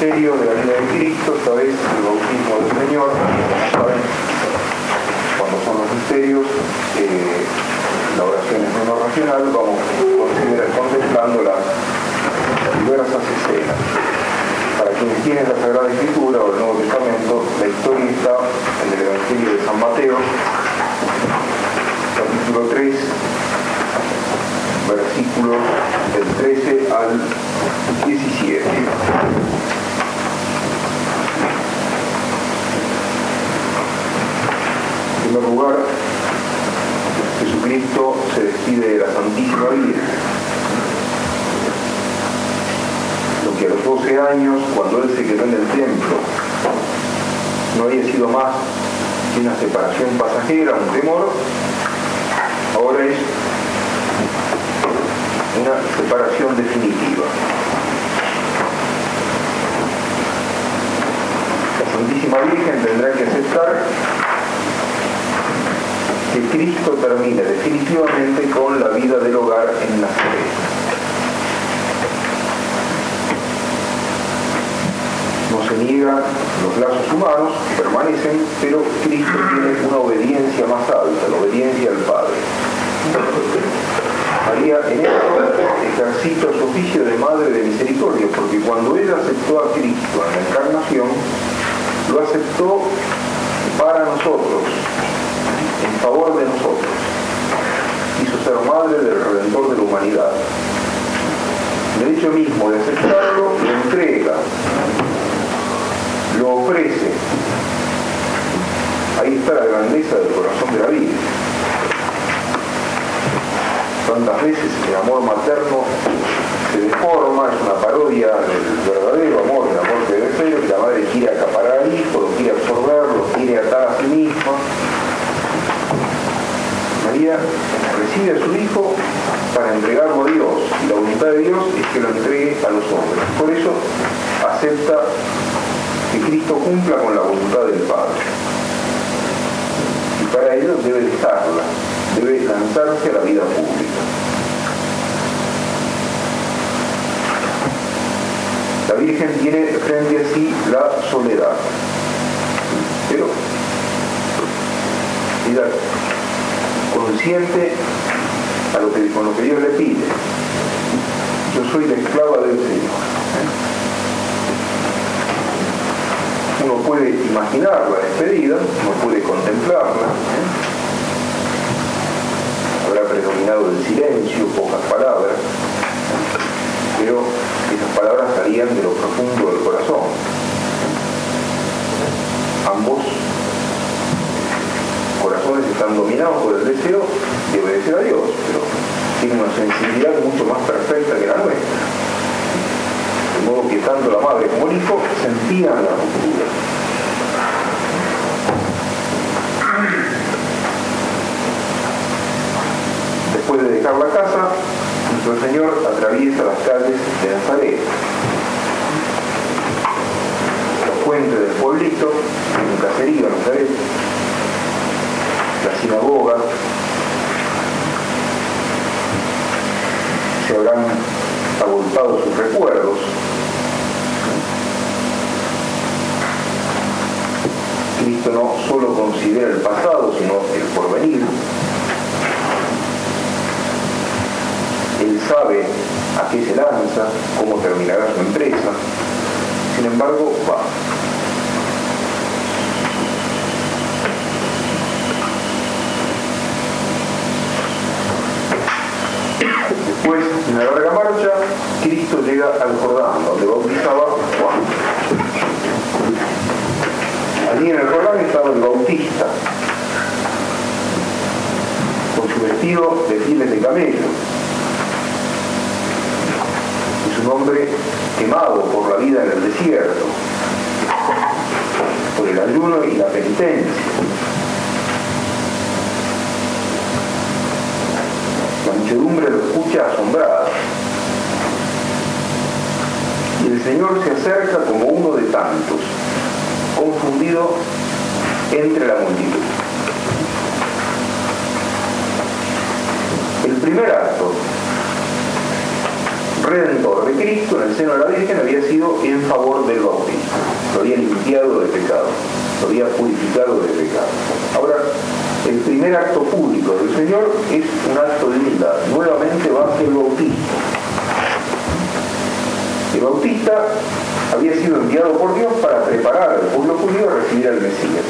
misterio de la vida de Cristo, vez el bautismo del Señor, saben, cuando son los misterios, eh, la oración es menos racional, vamos contemplando las diversas escenas. Para quienes tienen la Sagrada Escritura o el Nuevo Testamento, la historia está en el Evangelio de San Mateo, capítulo 3, versículos del 13 al 17. Primer lugar, Jesucristo se despide de la Santísima Virgen. Lo que a los 12 años, cuando él se quedó en el templo, no había sido más que una separación pasajera, un temor, ahora es una separación definitiva. La Santísima Virgen tendrá que aceptar que Cristo termine definitivamente con la vida del hogar en Nazaret. No se niegan los lazos humanos, permanecen, pero Cristo tiene una obediencia más alta, la obediencia al Padre. María en esto ejercita su oficio de madre de misericordia, porque cuando ella aceptó a Cristo en la encarnación, lo aceptó para nosotros, en favor de nosotros. Hizo ser madre del Redentor de la humanidad. El hecho mismo de aceptarlo, lo entrega, lo ofrece. Ahí está la grandeza del corazón de la vida tantas veces el amor materno se deforma, es una parodia del verdadero amor, el amor que debe ser, que la madre quiere acaparar al hijo, lo quiere absorber, lo quiere atar a sí misma. Recibe a su hijo para entregarlo a Dios y la voluntad de Dios es que lo entregue a los hombres. Por eso acepta que Cristo cumpla con la voluntad del Padre. Y para ello debe dejarla, debe lanzarse a la vida pública. La Virgen tiene frente a sí la soledad, pero ella consciente a lo que, con lo que Dios le pide. Yo soy la esclava del Señor. Uno puede imaginar la despedida, uno puede contemplarla. Habrá predominado el silencio, pocas palabras, pero esas palabras salían de lo profundo del corazón. Ambos están dominados por el deseo de obedecer a Dios, pero tienen una sensibilidad mucho más perfecta que la nuestra. De modo que tanto la madre como el hijo sentían la ruptura. Después de dejar la casa, nuestro Señor atraviesa las calles de Nazaret. Los puentes del pueblito, un caserío en Nazaret, la sinagoga, se habrán agolpado sus recuerdos. Cristo no solo considera el pasado, sino el porvenir. Él sabe a qué se lanza, cómo terminará su empresa. Sin embargo, va. Después, en la larga marcha, Cristo llega al Jordán, donde bautizaba Juan. Allí en el Jordán estaba el bautista, con su vestido de pieles de camello. Es un hombre quemado por la vida en el desierto, por el ayuno y la penitencia. Muchedumbre lo escucha asombrada. Y el Señor se acerca como uno de tantos, confundido entre la multitud. El primer acto redentor de Cristo en el seno de la Virgen había sido en favor del bautismo. Lo había limpiado de pecado, lo había purificado de pecado. Ahora, el primer acto público del Señor es un acto de humildad. Nuevamente va hacia el bautismo. El bautista había sido enviado por Dios para preparar al pueblo judío a recibir al Mesías.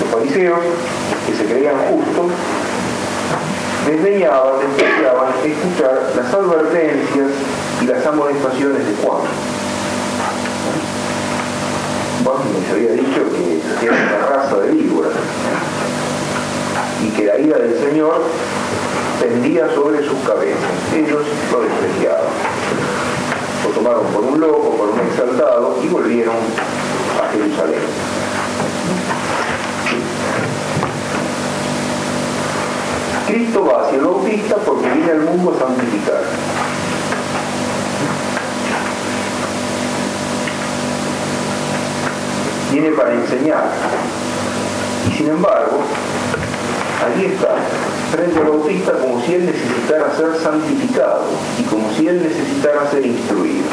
Los fariseos, que se creían justos, desdeñaban, despreciaban escuchar las advertencias y las amonestaciones de Juan. Juan les había dicho que era una raza de víboras y que la ira del Pendía sobre sus cabezas. Ellos lo despreciaban. Lo tomaron por un loco, por un exaltado y volvieron a Jerusalén. Cristo va hacia el bautista porque viene al mundo a santificar. Viene para enseñar. Y sin embargo, allí está, frente al bautista como si él necesitara ser santificado y como si él necesitara ser instruido.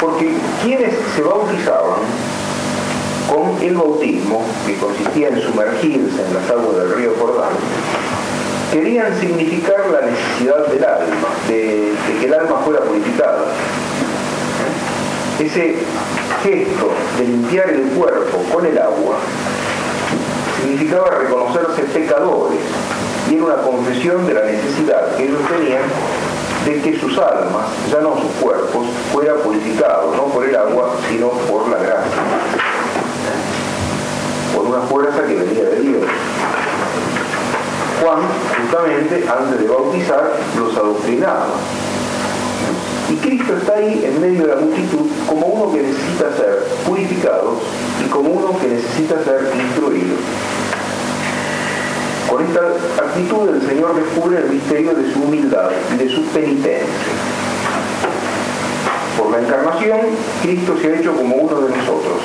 Porque quienes se bautizaban con el bautismo, que consistía en sumergirse en las aguas del río Jordán, querían significar la necesidad del alma, de, que el alma fuera purificada. Ese gesto de limpiar el cuerpo con el agua significaba reconocerse pecadores y era una confesión de la necesidad que ellos tenían de que sus almas, ya no sus cuerpos, fuera purificado, no por el agua, sino por la gracia por una fuerza que venía de Dios. Juan, justamente, antes de bautizar, los adoctrinaba. Y Cristo está ahí en medio de la multitud como uno que necesita ser purificado y como uno que necesita ser instruido. Con esta actitud el Señor descubre el misterio de su humildad y de su penitencia. Por la encarnación, Cristo se ha hecho como uno de nosotros,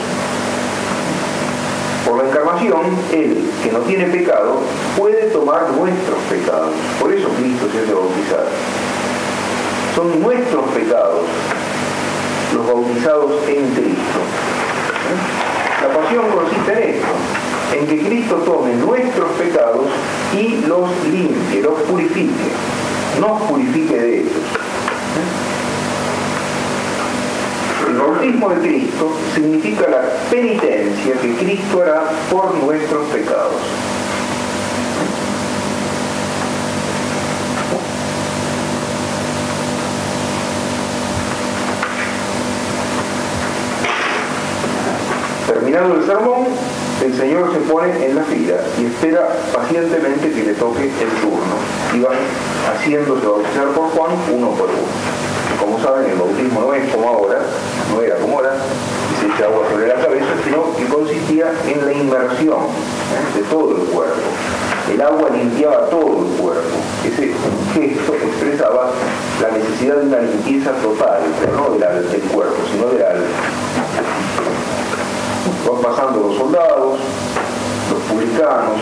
por la encarnación, Él, que no tiene pecado, puede tomar nuestros pecados. Por eso Cristo se hace bautizar. Son nuestros pecados los bautizados en Cristo. La pasión consiste en esto, en que Cristo tome nuestros pecados y los limpie, los purifique, nos purifique de ellos. El bautismo de Cristo significa la penitencia que Cristo hará por nuestros pecados. Terminado el sermón, el Señor se pone en la fila y espera pacientemente que le toque el turno. Y van haciéndose bautizar por Juan uno por uno. Como saben, el bautismo no es como ahora, no era como ahora, se echa agua sobre la cabeza, sino que consistía en la inmersión ¿eh? de todo el cuerpo. El agua limpiaba todo el cuerpo. Ese gesto expresaba la necesidad de una limpieza total, pero no del, del cuerpo, sino del alma. Van pasando los soldados, los publicanos,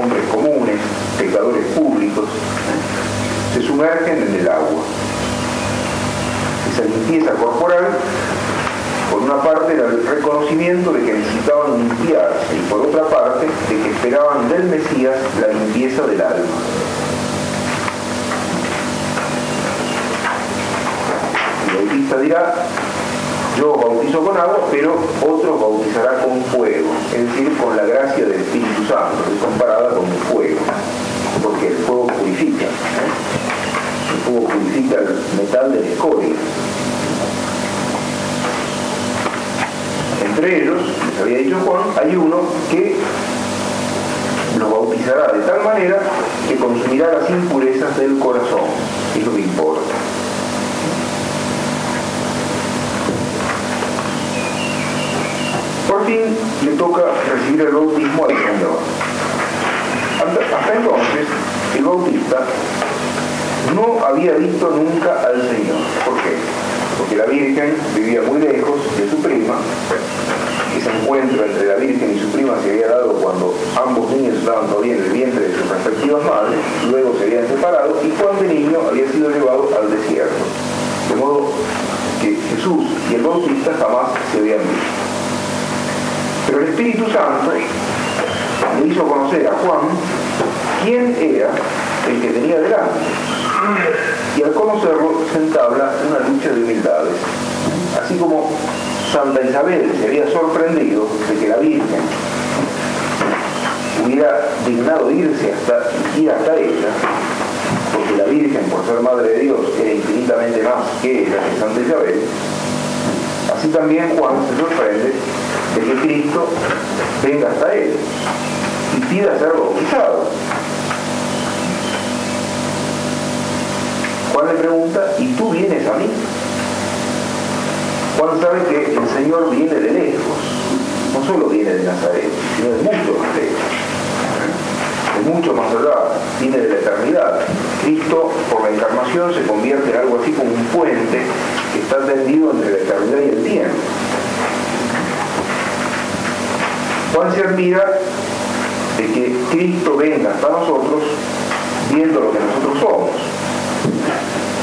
hombres comunes, pecadores públicos, se sumergen en el agua esa limpieza corporal, por una parte era el reconocimiento de que necesitaban limpiarse y por otra parte de que esperaban del Mesías la limpieza del alma. El bautista dirá, yo bautizo con agua, pero otro bautizará con fuego, es decir, con la gracia del Espíritu Santo, es comparada con el fuego, porque el fuego purifica. ¿eh? fuego purifica el metal de la escoria. Entre ellos, les había dicho Juan, hay uno que lo bautizará de tal manera que consumirá las impurezas del corazón, es lo que importa. Le toca recibir el bautismo al Señor. Hasta entonces, el bautista no había visto nunca al Señor. ¿Por qué? Porque la Virgen vivía muy lejos de su prima, que se encuentro entre la Virgen y su prima se había dado cuando ambos niños estaban todavía en el vientre de sus respectivas madres, luego se habían separado y Juan de niño había sido llevado al desierto. De modo que Jesús y el Bautista jamás se habían visto. El Espíritu Santo le hizo conocer a Juan quién era el que tenía delante. Y al conocerlo se entabla una lucha de humildades. Así como Santa Isabel se había sorprendido de que la Virgen hubiera dignado irse hasta, ir hasta ella, porque la Virgen, por ser Madre de Dios, era infinitamente más que ella, que Santa Isabel, así también Juan se sorprende de que Cristo venga hasta él y pida ser bautizado. Juan le pregunta, ¿y tú vienes a mí? Juan sabe que el Señor viene de lejos, no solo viene de Nazaret, sino de mucho más lejos, de mucho más allá, viene de la eternidad. Cristo, por la encarnación, se convierte en algo así como un puente está tendido entre la eternidad y el tiempo. Juan se admira de que Cristo venga hasta nosotros viendo lo que nosotros somos.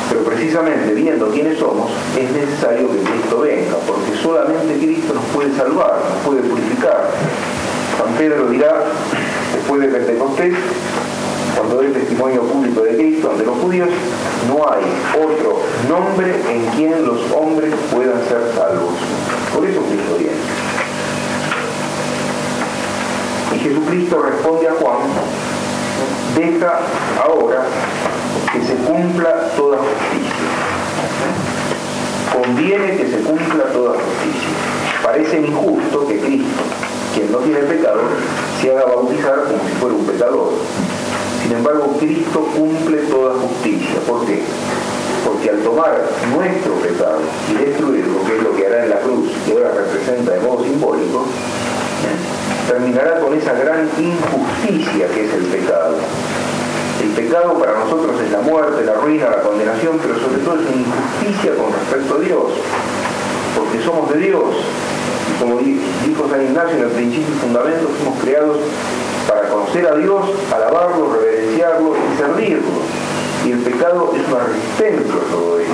Pero precisamente viendo quiénes somos, es necesario que Cristo venga, porque solamente Cristo nos puede salvar, nos puede purificar. San Pedro dirá, después de Pentecostés, cuando el testimonio público de Cristo ante los judíos, no hay otro nombre en quien los hombres puedan ser salvos. Por eso Cristo viene. Y Jesucristo responde a Juan, deja ahora que se cumpla toda justicia. Conviene que se cumpla toda justicia. Parece injusto que Cristo, quien no tiene pecado, se haga bautizar como si fuera un pecador. Sin embargo, Cristo cumple toda justicia. ¿Por qué? Porque al tomar nuestro pecado y destruirlo, que es lo que hará en la cruz, que ahora representa de modo simbólico, terminará con esa gran injusticia que es el pecado. El pecado para nosotros es la muerte, la ruina, la condenación, pero sobre todo es una injusticia con respecto a Dios, porque somos de Dios. Como dijo San Ignacio en el principio y fundamento, fuimos creados para conocer a Dios, alabarlo, reverenciarlo y servirlo. Y el pecado es una resistencia a todo ello.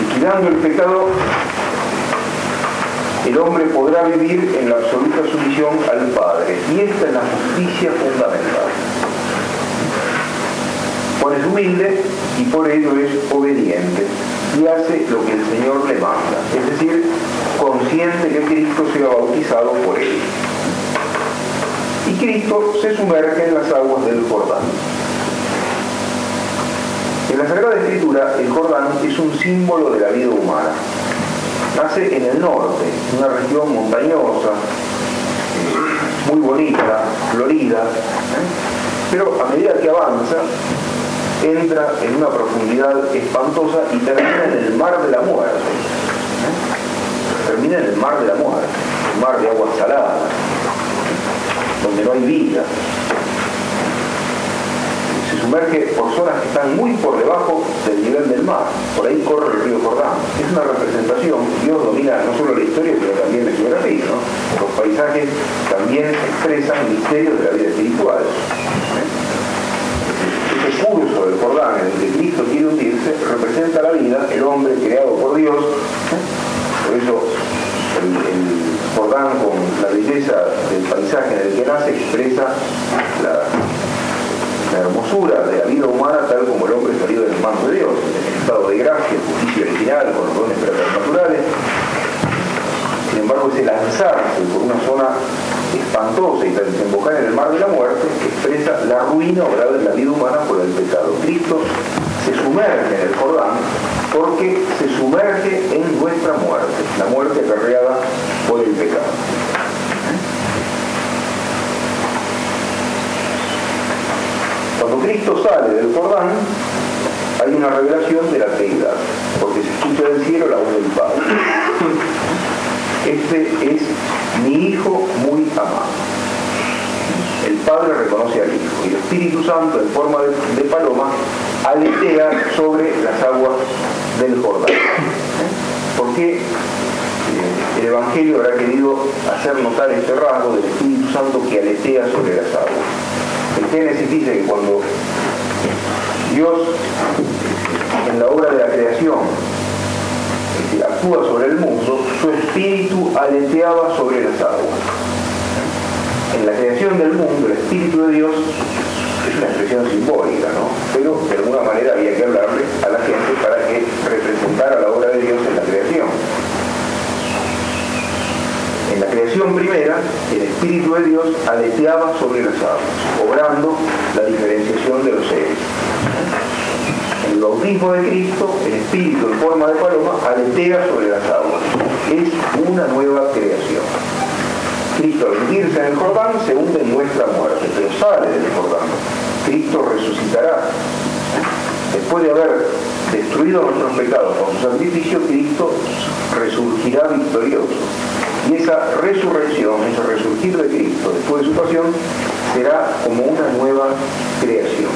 Liquidando el pecado, el hombre podrá vivir en la absoluta sumisión al Padre. Y esta es la justicia fundamental. Juan es humilde y por ello es obediente y hace lo que el Señor le manda, es decir, consciente que Cristo sea bautizado por él. Y Cristo se sumerge en las aguas del Jordán. En la Sagrada Escritura, el Jordán es un símbolo de la vida humana. Nace en el norte, una región montañosa, eh, muy bonita, florida, ¿eh? pero a medida que avanza, entra en una profundidad espantosa y termina en el mar de la muerte. Termina en el mar de la muerte, el mar de agua salada, donde no hay vida. Se sumerge por zonas que están muy por debajo del nivel del mar. Por ahí corre el río Jordán. Es una representación, Dios domina no solo la historia, pero también la geografía. ¿no? Los paisajes también expresan misterios de la vida espiritual. Ese curso del Jordán en el que Cristo quiere hundirse representa la vida, el hombre creado por Dios. Por eso el, Jordán con la belleza del paisaje en el que nace expresa la, hermosura de la vida humana tal como el hombre salió del mano de Dios, en estado de gracia, justicia original, con los dones naturales. Sin embargo, ese lanzarse por una zona espantosa y desembocar en el mar de la muerte expresa la ruina obrada en la vida humana por el pecado. Cristo se sumerge en el Jordán porque se sumerge en nuestra muerte, la muerte acarreada por el pecado. Cuando Cristo sale del Jordán, hay una revelación de la deidad, porque se escucha del cielo la voz del Padre. Este es mi hijo Padre reconoce al Hijo y el Espíritu Santo en forma de, paloma aletea sobre las aguas del Jordán. ¿Por qué eh, el Evangelio habrá querido hacer notar este rasgo del Espíritu Santo que aletea sobre las aguas? El Génesis dice que cuando Dios en la obra de la creación actúa sobre el mundo, su espíritu aleteaba sobre las aguas. En la creación del mundo, el espíritu de Dios es una expresión simbólica, ¿no? Pero de alguna manera había que hablarle a la gente para que representara la obra de Dios en la creación. En la creación primera, el Espíritu de Dios aleteaba sobre las aguas, obrando la diferenciación de los seres el bautismo de Cristo, el Espíritu en forma de paloma, aletea sobre las aguas. Es una nueva creación. Cristo al hundirse en el Jordán se hunde en nuestra muerte, pero sale del Jordán. Cristo resucitará. Después de haber destruido nuestros pecados con su sacrificio, Cristo resurgirá victorioso. Y esa resurrección, ese resurgir de Cristo después de su pasión, será como una nueva creación.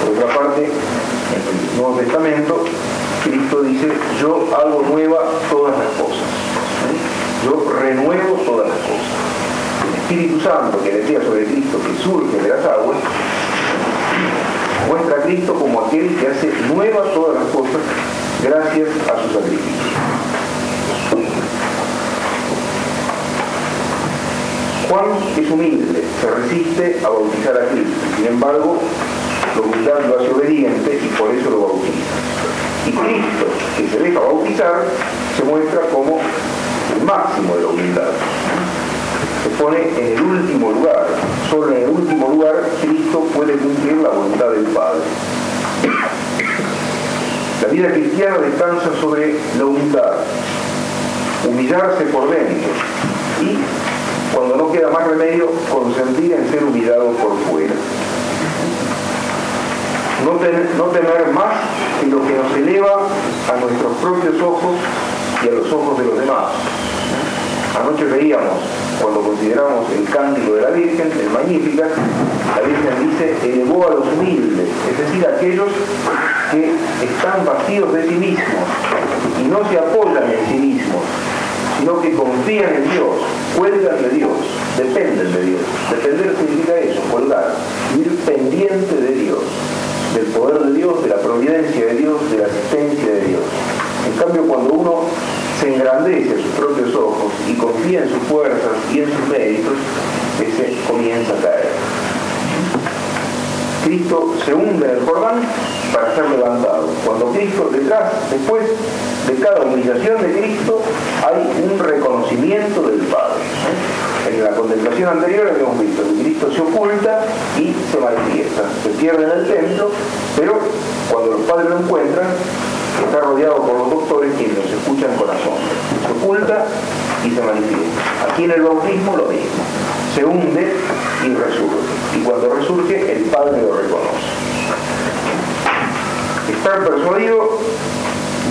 Por otra parte, en el Nuevo Testamento, Cristo dice, yo hago nueva todas las cosas. Yo renuevo todas las cosas. El Espíritu Santo que decía sobre Cristo que surge de las aguas, muestra a Cristo como aquel que hace nueva todas las cosas gracias a su sacrificio. Juan es humilde, se resiste a bautizar a Cristo. Sin embargo, la humildad lo hace obediente y por eso lo bautiza. Y Cristo, que se deja bautizar, se muestra como máximo de la humildad. Se pone en el último lugar. Solo en el último lugar Cristo puede cumplir la voluntad del Padre. La vida cristiana descansa sobre la humildad, humillarse por dentro y, cuando no queda más remedio, consentir en ser humillado por fuera no, tener más que lo que nos eleva a nuestros propios ojos y a los ojos de los demás. Anoche veíamos, cuando consideramos el cántico de la Virgen, el Magnífica, la Virgen dice, elevó a los humildes, es decir, aquellos que están vacíos de sí mismos y no se apoyan en sí mismos, sino que confían en Dios, cuelgan de Dios, dependen de Dios. Depender significa eso, colgar, ir pendiente de Dios del poder engrandece a sus propios ojos y confía en sus fuerzas y en sus méritos, ese comienza a caer. Cristo se hunde en el Jordán para ser levantado. Cuando Cristo, detrás, después de cada humillación de Cristo, hay un reconocimiento del Padre. En la contemplación anterior habíamos visto que Cristo se oculta y se manifiesta, se pierde en el templo, pero cuando los padres lo encuentran, está rodeado por los doctores quienes los escuchan asombro. Se oculta y se manifiesta. Aquí en el bautismo lo mismo. Se hunde y resurge. Y cuando resurge, el Padre lo reconoce. Estar persuadido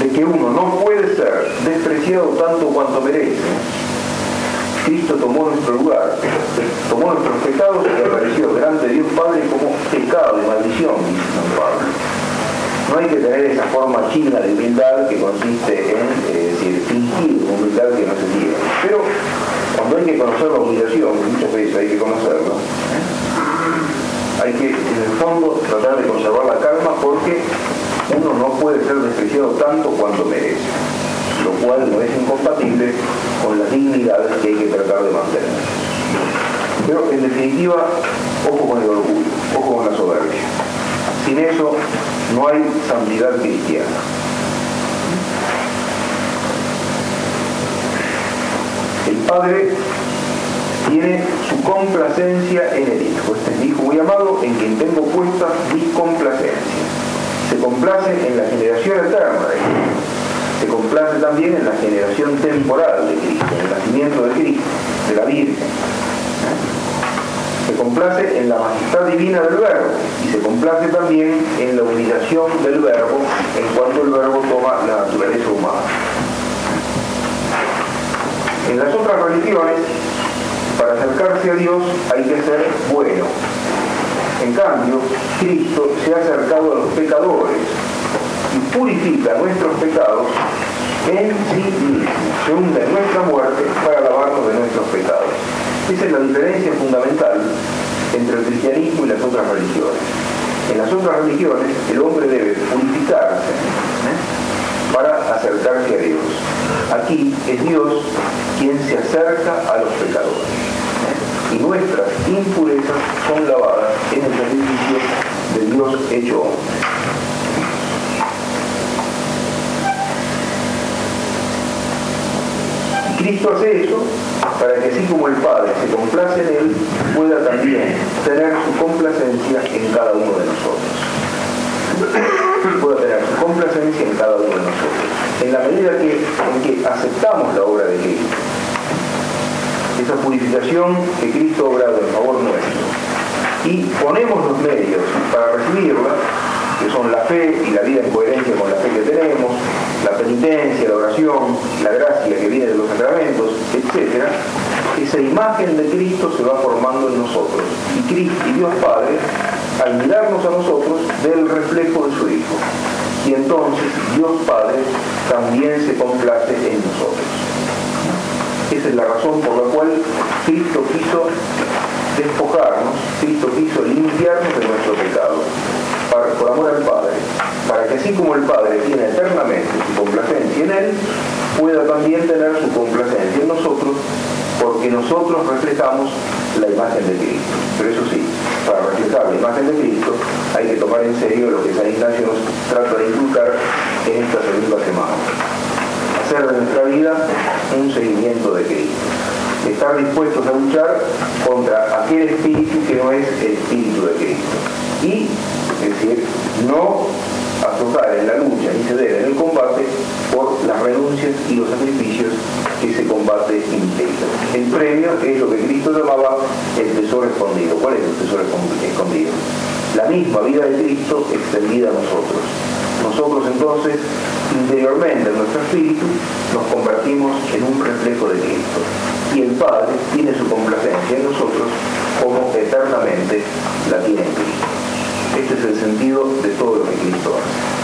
de que uno no puede ser despreciado tanto cuanto merece Cristo tomó nuestro lugar, tomó nuestros pecados y apareció delante de Dios Padre como pecado y maldición, dice San Pablo. No hay que tener esa forma china de humildad que consiste en eh, fingir humildad que no se tiene. Pero cuando hay que conocer la humillación, muchas veces hay que conocerla, hay que en el fondo tratar de conservar la calma porque uno no puede ser despreciado tanto cuanto merece lo cual no es incompatible con la dignidad que hay que tratar de mantener. Pero en definitiva, ojo con el orgullo, ojo con la soberbia. Sin eso no hay santidad cristiana. El Padre tiene su complacencia en el Hijo. Este es mi Hijo muy amado en quien tengo puesta mi complacencia. Se complace en la generación eterna de se complace también en la generación temporal de Cristo, en el nacimiento de Cristo, de la Virgen. Se complace en la majestad divina del Verbo y se complace también en la humillación del Verbo en cuanto el Verbo toma la naturaleza humana. En las otras religiones para acercarse a Dios hay que ser bueno. En cambio, Cristo se ha acercado a los pecadores y purifica nuestros pecados en sí mismo. Se hunde nuestra muerte para lavarnos de nuestros pecados. Esa es la diferencia fundamental entre el cristianismo y las otras religiones. En las otras religiones el hombre debe purificarse ¿eh? para acercarse a Dios. Aquí es Dios quien se acerca a los pecadores. ¿eh? Y nuestras impurezas son lavadas en el sacrificio de Dios hecho hombre. Cristo hace eso para que así como el Padre se complace en Él, pueda también tener su complacencia en cada uno de nosotros. pueda tener su complacencia en cada uno de nosotros. En la medida que, en que aceptamos la obra de Cristo, esa purificación que Cristo ha obrado en favor nuestro, y ponemos los medios para recibirla, que son la fe y la vida en coherencia con la fe que tenemos, la penitencia, la oración, la gracia que viene de los sacramentos, etc., esa imagen de Cristo se va formando en nosotros. Y Cristo y Dios Padre, al mirarnos a nosotros, ve el reflejo de su Hijo. Y entonces Dios Padre también se complace en nosotros. Esa es la razón por la cual Cristo quiso despojarnos, Cristo quiso limpiarnos de nuestro pecado por amor al Padre, para que así como el Padre tiene eternamente su complacencia en Él, pueda también tener su complacencia en nosotros, porque nosotros reflejamos la imagen de Cristo. Pero eso sí, para reflejar la imagen de Cristo hay que tomar en serio lo que San Ignacio nos trata de inculcar en esta segunda semana. Hacer de nuestra vida un seguimiento de Cristo estar dispuestos a luchar contra aquel espíritu que no es el espíritu de Cristo. Y es decir, no aflojar en la lucha ni ceder en el combate por las renuncias y los sacrificios que ese combate implica. El premio es lo que Cristo llamaba el tesoro escondido. ¿Cuál es el tesoro escondido? La misma vida de Cristo extendida a nosotros. Nosotros entonces, interiormente en nuestro espíritu, nos convertimos en un reflejo de Cristo. Y el Padre tiene su complacencia en nosotros como eternamente la tiene en Cristo. Este es el sentido de todo lo que Cristo hace.